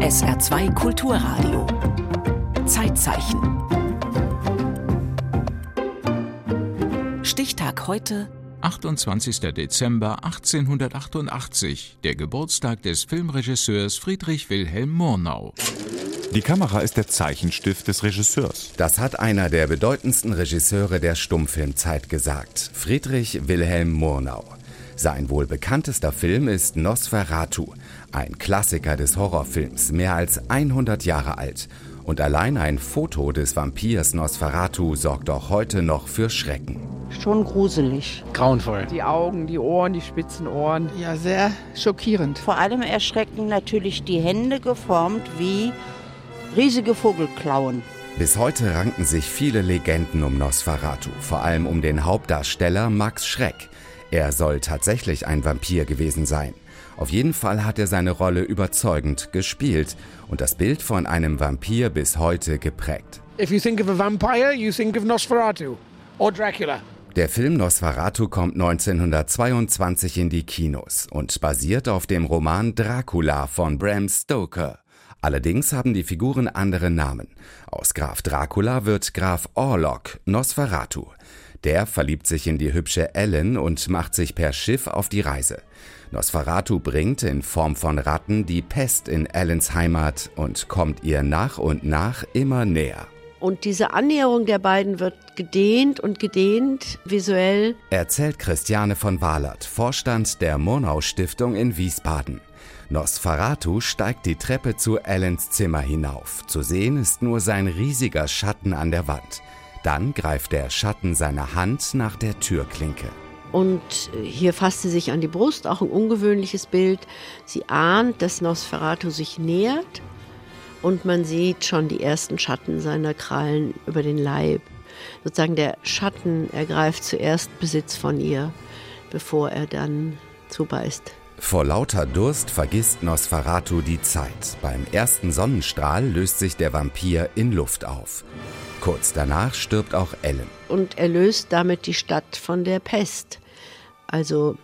SR2 Kulturradio. Zeitzeichen. Stichtag heute 28. Dezember 1888, der Geburtstag des Filmregisseurs Friedrich Wilhelm Murnau. Die Kamera ist der Zeichenstift des Regisseurs. Das hat einer der bedeutendsten Regisseure der Stummfilmzeit gesagt, Friedrich Wilhelm Murnau. Sein wohl bekanntester Film ist Nosferatu, ein Klassiker des Horrorfilms, mehr als 100 Jahre alt. Und allein ein Foto des Vampirs Nosferatu sorgt auch heute noch für Schrecken. Schon gruselig. Grauenvoll. Die Augen, die Ohren, die spitzen Ohren. Ja, sehr schockierend. Vor allem erschrecken natürlich die Hände geformt wie riesige Vogelklauen. Bis heute ranken sich viele Legenden um Nosferatu, vor allem um den Hauptdarsteller Max Schreck. Er soll tatsächlich ein Vampir gewesen sein. Auf jeden Fall hat er seine Rolle überzeugend gespielt und das Bild von einem Vampir bis heute geprägt. If you think of a vampire, you think of Nosferatu or Dracula. Der Film Nosferatu kommt 1922 in die Kinos und basiert auf dem Roman Dracula von Bram Stoker. Allerdings haben die Figuren andere Namen. Aus Graf Dracula wird Graf Orlok, Nosferatu. Der verliebt sich in die hübsche Ellen und macht sich per Schiff auf die Reise. Nosferatu bringt in Form von Ratten die Pest in Ellens Heimat und kommt ihr nach und nach immer näher. Und diese Annäherung der beiden wird gedehnt und gedehnt visuell. Erzählt Christiane von Wahlert, Vorstand der Murnau Stiftung in Wiesbaden. Nosferatu steigt die Treppe zu Ellens Zimmer hinauf. Zu sehen ist nur sein riesiger Schatten an der Wand. Dann greift der Schatten seiner Hand nach der Türklinke. Und hier fasst sie sich an die Brust, auch ein ungewöhnliches Bild. Sie ahnt, dass Nosferatu sich nähert und man sieht schon die ersten Schatten seiner Krallen über den Leib. Sozusagen der Schatten ergreift zuerst Besitz von ihr, bevor er dann zubeißt. Vor lauter Durst vergisst Nosferatu die Zeit. Beim ersten Sonnenstrahl löst sich der Vampir in Luft auf. Kurz danach stirbt auch Ellen. Und er löst damit die Stadt von der Pest. Also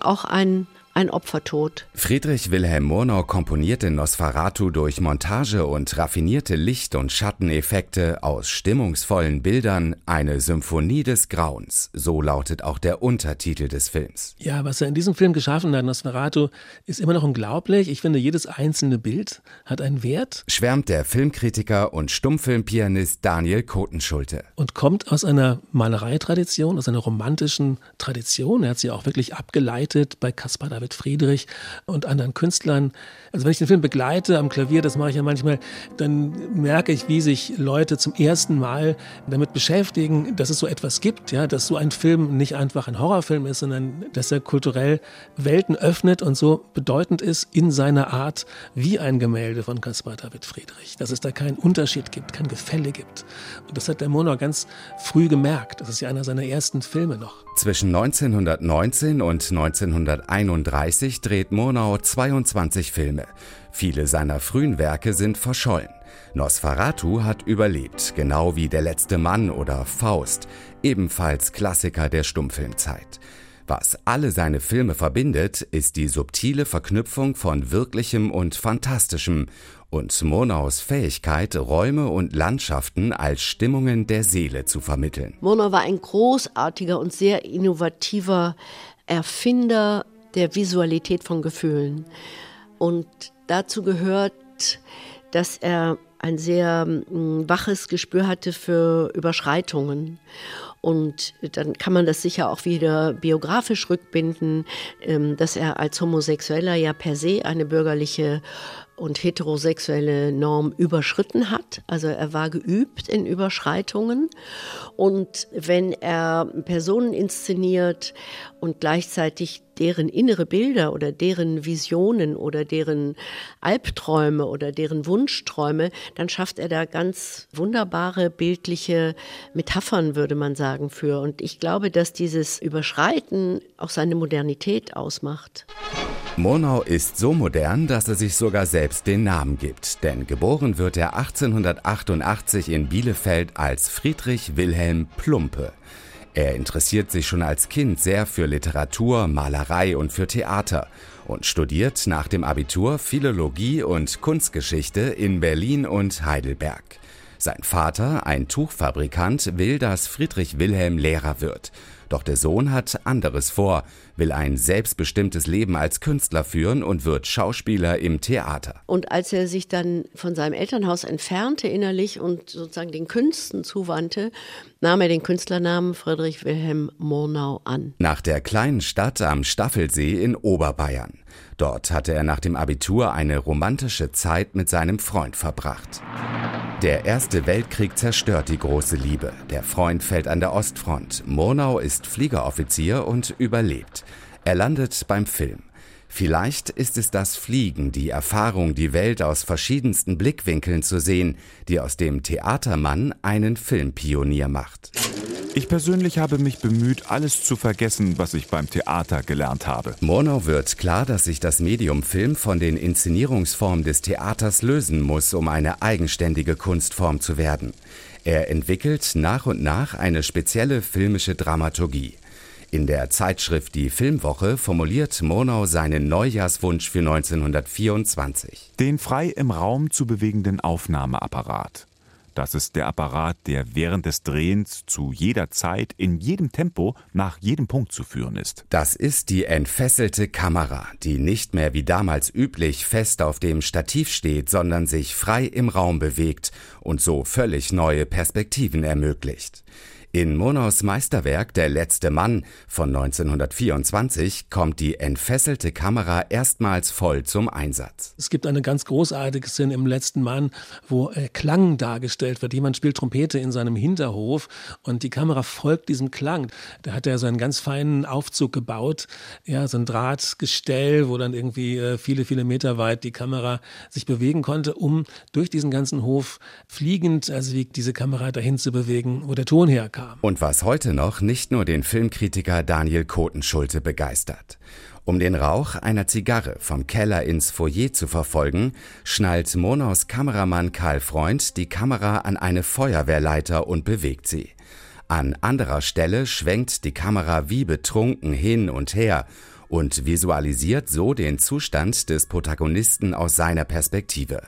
auch ein ein Opfertod. Friedrich Wilhelm Murnau komponierte Nosferatu durch Montage und raffinierte Licht- und Schatteneffekte aus stimmungsvollen Bildern eine Symphonie des Grauens. So lautet auch der Untertitel des Films. Ja, was er in diesem Film geschaffen hat, Nosferatu, ist immer noch unglaublich. Ich finde, jedes einzelne Bild hat einen Wert. Schwärmt der Filmkritiker und Stummfilmpianist Daniel Kotenschulte. Und kommt aus einer Malereitradition, aus einer romantischen Tradition. Er hat sie auch wirklich abgeleitet bei Caspar David Friedrich und anderen Künstlern. Also wenn ich den Film begleite am Klavier, das mache ich ja manchmal, dann merke ich, wie sich Leute zum ersten Mal damit beschäftigen, dass es so etwas gibt, ja, dass so ein Film nicht einfach ein Horrorfilm ist, sondern dass er kulturell Welten öffnet und so bedeutend ist in seiner Art wie ein Gemälde von Caspar David Friedrich. Dass es da keinen Unterschied gibt, kein Gefälle gibt. Und das hat der Mono ganz früh gemerkt. Das ist ja einer seiner ersten Filme noch. Zwischen 1919 und 1931 dreht Murnau 22 Filme. Viele seiner frühen Werke sind verschollen. Nosferatu hat überlebt, genau wie Der letzte Mann oder Faust, ebenfalls Klassiker der Stummfilmzeit. Was alle seine Filme verbindet, ist die subtile Verknüpfung von Wirklichem und Fantastischem und Murnaus Fähigkeit, Räume und Landschaften als Stimmungen der Seele zu vermitteln. Murnau war ein großartiger und sehr innovativer Erfinder der Visualität von Gefühlen. Und dazu gehört, dass er ein sehr mm, waches Gespür hatte für Überschreitungen. Und dann kann man das sicher auch wieder biografisch rückbinden, ähm, dass er als Homosexueller ja per se eine bürgerliche und heterosexuelle Norm überschritten hat. Also er war geübt in Überschreitungen. Und wenn er Personen inszeniert und gleichzeitig deren innere Bilder oder deren Visionen oder deren Albträume oder deren Wunschträume, dann schafft er da ganz wunderbare bildliche Metaphern, würde man sagen, für. Und ich glaube, dass dieses Überschreiten auch seine Modernität ausmacht. Murnau ist so modern, dass er sich sogar selbst den Namen gibt, denn geboren wird er 1888 in Bielefeld als Friedrich Wilhelm Plumpe. Er interessiert sich schon als Kind sehr für Literatur, Malerei und für Theater. und studiert nach dem Abitur Philologie und Kunstgeschichte in Berlin und Heidelberg. Sein Vater, ein Tuchfabrikant, will, dass Friedrich Wilhelm Lehrer wird. Doch der Sohn hat anderes vor, will ein selbstbestimmtes Leben als Künstler führen und wird Schauspieler im Theater. Und als er sich dann von seinem Elternhaus entfernte innerlich und sozusagen den Künsten zuwandte, nahm er den Künstlernamen Friedrich Wilhelm Murnau an. Nach der kleinen Stadt am Staffelsee in Oberbayern. Dort hatte er nach dem Abitur eine romantische Zeit mit seinem Freund verbracht. Der Erste Weltkrieg zerstört die große Liebe. Der Freund fällt an der Ostfront. Murnau ist Fliegeroffizier und überlebt. Er landet beim Film. Vielleicht ist es das Fliegen, die Erfahrung, die Welt aus verschiedensten Blickwinkeln zu sehen, die aus dem Theatermann einen Filmpionier macht. Ich persönlich habe mich bemüht, alles zu vergessen, was ich beim Theater gelernt habe. Murnau wird klar, dass sich das Medium Film von den Inszenierungsformen des Theaters lösen muss, um eine eigenständige Kunstform zu werden. Er entwickelt nach und nach eine spezielle filmische Dramaturgie. In der Zeitschrift Die Filmwoche formuliert Murnau seinen Neujahrswunsch für 1924. Den frei im Raum zu bewegenden Aufnahmeapparat. Das ist der Apparat, der während des Drehens zu jeder Zeit, in jedem Tempo, nach jedem Punkt zu führen ist. Das ist die entfesselte Kamera, die nicht mehr wie damals üblich fest auf dem Stativ steht, sondern sich frei im Raum bewegt und so völlig neue Perspektiven ermöglicht. In Monaus Meisterwerk Der letzte Mann von 1924 kommt die entfesselte Kamera erstmals voll zum Einsatz. Es gibt eine ganz großartige Szene im letzten Mann, wo äh, Klang dargestellt wird. Jemand spielt Trompete in seinem Hinterhof und die Kamera folgt diesem Klang. Da hat er so einen ganz feinen Aufzug gebaut, ja, so ein Drahtgestell, wo dann irgendwie äh, viele, viele Meter weit die Kamera sich bewegen konnte, um durch diesen ganzen Hof fliegend, also wie diese Kamera dahin zu bewegen, wo der Ton herkam kam. Und was heute noch nicht nur den Filmkritiker Daniel Kotenschulte begeistert. Um den Rauch einer Zigarre vom Keller ins Foyer zu verfolgen, schnallt Monaus Kameramann Karl Freund die Kamera an eine Feuerwehrleiter und bewegt sie. An anderer Stelle schwenkt die Kamera wie betrunken hin und her und visualisiert so den Zustand des Protagonisten aus seiner Perspektive.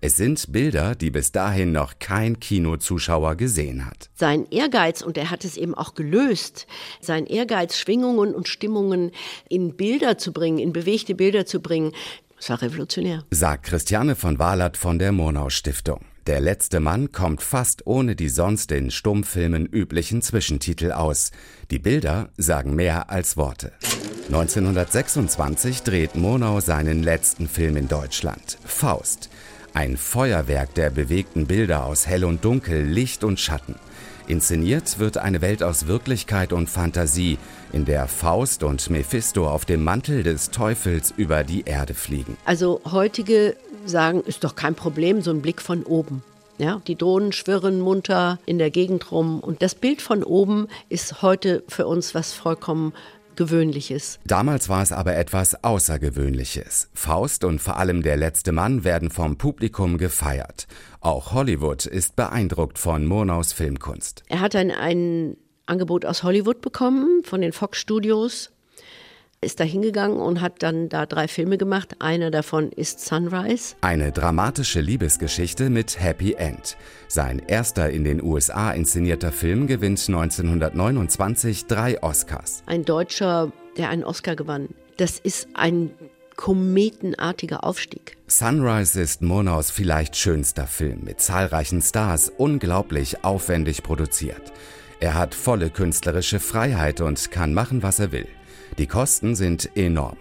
Es sind Bilder, die bis dahin noch kein Kinozuschauer gesehen hat. Sein Ehrgeiz, und er hat es eben auch gelöst, sein Ehrgeiz, Schwingungen und Stimmungen in Bilder zu bringen, in bewegte Bilder zu bringen, das war revolutionär. Sagt Christiane von Wahlert von der Monau Stiftung. Der letzte Mann kommt fast ohne die sonst in Stummfilmen üblichen Zwischentitel aus. Die Bilder sagen mehr als Worte. 1926 dreht Monau seinen letzten Film in Deutschland, Faust. Ein Feuerwerk der bewegten Bilder aus Hell und Dunkel, Licht und Schatten. Inszeniert wird eine Welt aus Wirklichkeit und Fantasie, in der Faust und Mephisto auf dem Mantel des Teufels über die Erde fliegen. Also heutige sagen, ist doch kein Problem, so ein Blick von oben. Ja, die Drohnen schwirren munter in der Gegend rum und das Bild von oben ist heute für uns was vollkommen Gewöhnliches. Damals war es aber etwas Außergewöhnliches. Faust und vor allem der letzte Mann werden vom Publikum gefeiert. Auch Hollywood ist beeindruckt von Murnaus Filmkunst. Er hat ein, ein Angebot aus Hollywood bekommen, von den Fox Studios ist da hingegangen und hat dann da drei Filme gemacht. Einer davon ist Sunrise. Eine dramatische Liebesgeschichte mit Happy End. Sein erster in den USA inszenierter Film gewinnt 1929 drei Oscars. Ein Deutscher, der einen Oscar gewann. Das ist ein kometenartiger Aufstieg. Sunrise ist Monaus vielleicht schönster Film mit zahlreichen Stars, unglaublich aufwendig produziert. Er hat volle künstlerische Freiheit und kann machen, was er will. Die Kosten sind enorm.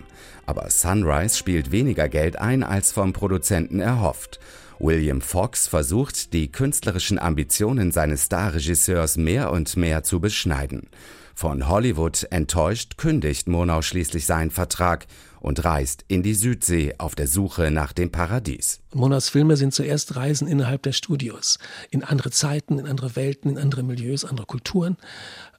Aber Sunrise spielt weniger Geld ein, als vom Produzenten erhofft. William Fox versucht, die künstlerischen Ambitionen seines Starregisseurs mehr und mehr zu beschneiden. Von Hollywood enttäuscht kündigt Monau schließlich seinen Vertrag und reist in die Südsee auf der Suche nach dem Paradies. Monas Filme sind zuerst Reisen innerhalb der Studios, in andere Zeiten, in andere Welten, in andere Milieus, andere Kulturen.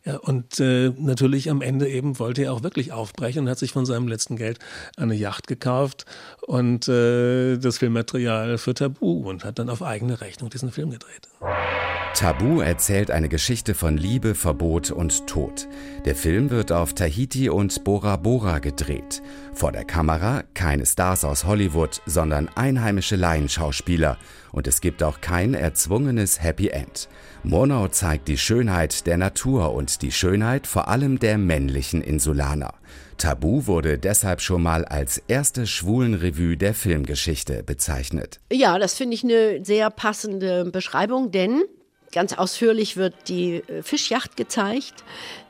Ja, und äh, natürlich am Ende eben wollte er auch wirklich aufbrechen und hat sich von seinem letzten Geld eine Yacht gekauft und äh, das Filmmaterial für Tabu und hat dann auf eigene Rechnung diesen Film gedreht. Tabu erzählt eine Geschichte von Liebe, Verbot und Tod. Der Film wird auf Tahiti und Bora Bora gedreht. Vor der Kamera keine Stars aus Hollywood, sondern einheimische Laienschauspieler. Und es gibt auch kein erzwungenes Happy End. Murnau zeigt die Schönheit der Natur und die Schönheit vor allem der männlichen Insulaner. Tabu wurde deshalb schon mal als erste Schwulenrevue der Filmgeschichte bezeichnet. Ja, das finde ich eine sehr passende Beschreibung, denn Ganz ausführlich wird die äh, Fischjacht gezeigt,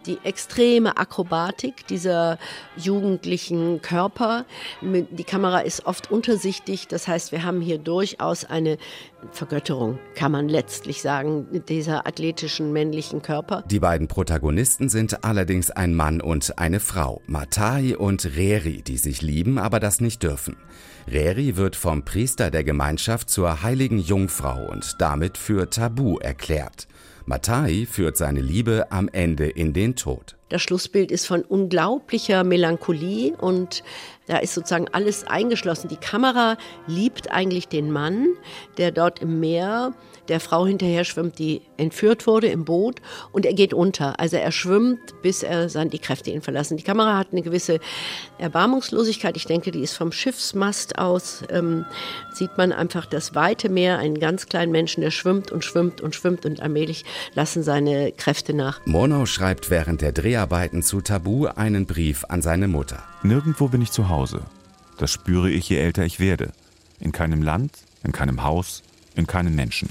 die extreme Akrobatik dieser jugendlichen Körper. Die Kamera ist oft untersichtig, das heißt, wir haben hier durchaus eine Vergötterung, kann man letztlich sagen, dieser athletischen männlichen Körper. Die beiden Protagonisten sind allerdings ein Mann und eine Frau, Matai und Reri, die sich lieben, aber das nicht dürfen. Reri wird vom Priester der Gemeinschaft zur heiligen Jungfrau und damit für tabu erklärt. Matai führt seine Liebe am Ende in den Tod. Das Schlussbild ist von unglaublicher Melancholie und da ist sozusagen alles eingeschlossen. Die Kamera liebt eigentlich den Mann, der dort im Meer der Frau hinterher schwimmt, die entführt wurde im Boot und er geht unter. Also er schwimmt, bis er dann die Kräfte ihn verlassen. Die Kamera hat eine gewisse Erbarmungslosigkeit. Ich denke, die ist vom Schiffsmast aus, ähm, sieht man einfach das weite Meer, einen ganz kleinen Menschen, der schwimmt und schwimmt und schwimmt und allmählich lassen seine Kräfte nach. Murnau schreibt während der Dreharbeiten zu Tabu einen Brief an seine Mutter. Nirgendwo bin ich zu Hause. Das spüre ich, je älter ich werde. In keinem Land, in keinem Haus, in keinem Menschen.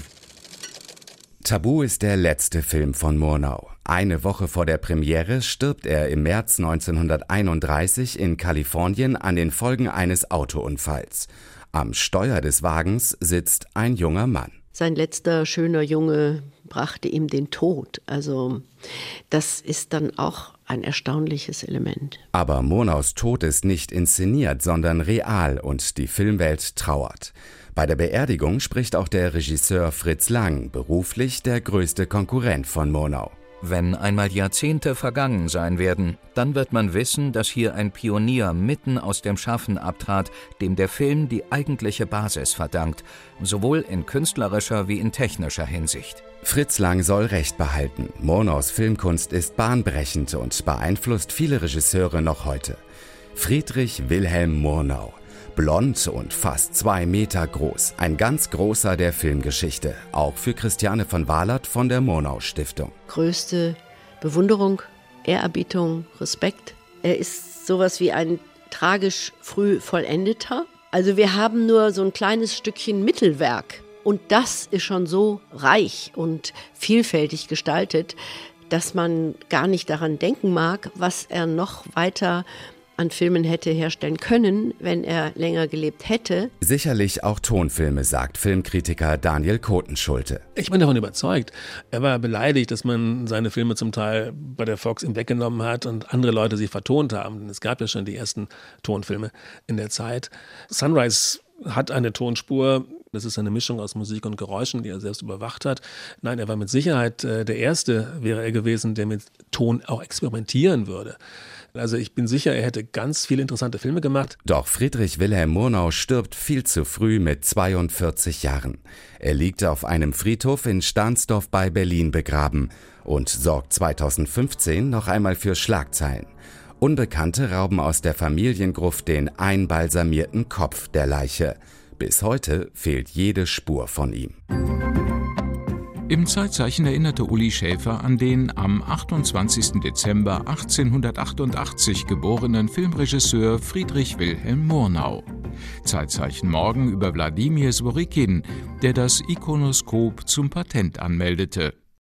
Tabu ist der letzte Film von Murnau. Eine Woche vor der Premiere stirbt er im März 1931 in Kalifornien an den Folgen eines Autounfalls. Am Steuer des Wagens sitzt ein junger Mann. Sein letzter schöner Junge brachte ihm den Tod. Also das ist dann auch ein erstaunliches Element. Aber Murnaus Tod ist nicht inszeniert, sondern real und die Filmwelt trauert. Bei der Beerdigung spricht auch der Regisseur Fritz Lang, beruflich der größte Konkurrent von Murnau. Wenn einmal Jahrzehnte vergangen sein werden, dann wird man wissen, dass hier ein Pionier mitten aus dem Schaffen abtrat, dem der Film die eigentliche Basis verdankt, sowohl in künstlerischer wie in technischer Hinsicht. Fritz Lang soll Recht behalten. Murnaus Filmkunst ist bahnbrechend und beeinflusst viele Regisseure noch heute. Friedrich Wilhelm Murnau. Blond und fast zwei Meter groß. Ein ganz großer der Filmgeschichte. Auch für Christiane von Walert von der Murnau Stiftung. Größte Bewunderung, Ehrerbietung, Respekt. Er ist sowas wie ein tragisch früh vollendeter. Also wir haben nur so ein kleines Stückchen Mittelwerk. Und das ist schon so reich und vielfältig gestaltet, dass man gar nicht daran denken mag, was er noch weiter an Filmen hätte herstellen können, wenn er länger gelebt hätte. Sicherlich auch Tonfilme, sagt Filmkritiker Daniel Kotenschulte. Ich bin davon überzeugt. Er war beleidigt, dass man seine Filme zum Teil bei der Fox ihm weggenommen hat und andere Leute sie vertont haben. Es gab ja schon die ersten Tonfilme in der Zeit. Sunrise hat eine Tonspur, das ist eine Mischung aus Musik und Geräuschen, die er selbst überwacht hat. Nein, er war mit Sicherheit äh, der Erste, wäre er gewesen, der mit Ton auch experimentieren würde. Also ich bin sicher, er hätte ganz viele interessante Filme gemacht. Doch Friedrich Wilhelm Murnau stirbt viel zu früh mit 42 Jahren. Er liegt auf einem Friedhof in Stahnsdorf bei Berlin begraben und sorgt 2015 noch einmal für Schlagzeilen. Unbekannte rauben aus der Familiengruft den einbalsamierten Kopf der Leiche. Bis heute fehlt jede Spur von ihm. Im Zeitzeichen erinnerte Uli Schäfer an den am 28. Dezember 1888 geborenen Filmregisseur Friedrich Wilhelm Murnau. Zeitzeichen morgen über Wladimir Sworikin, der das Ikonoskop zum Patent anmeldete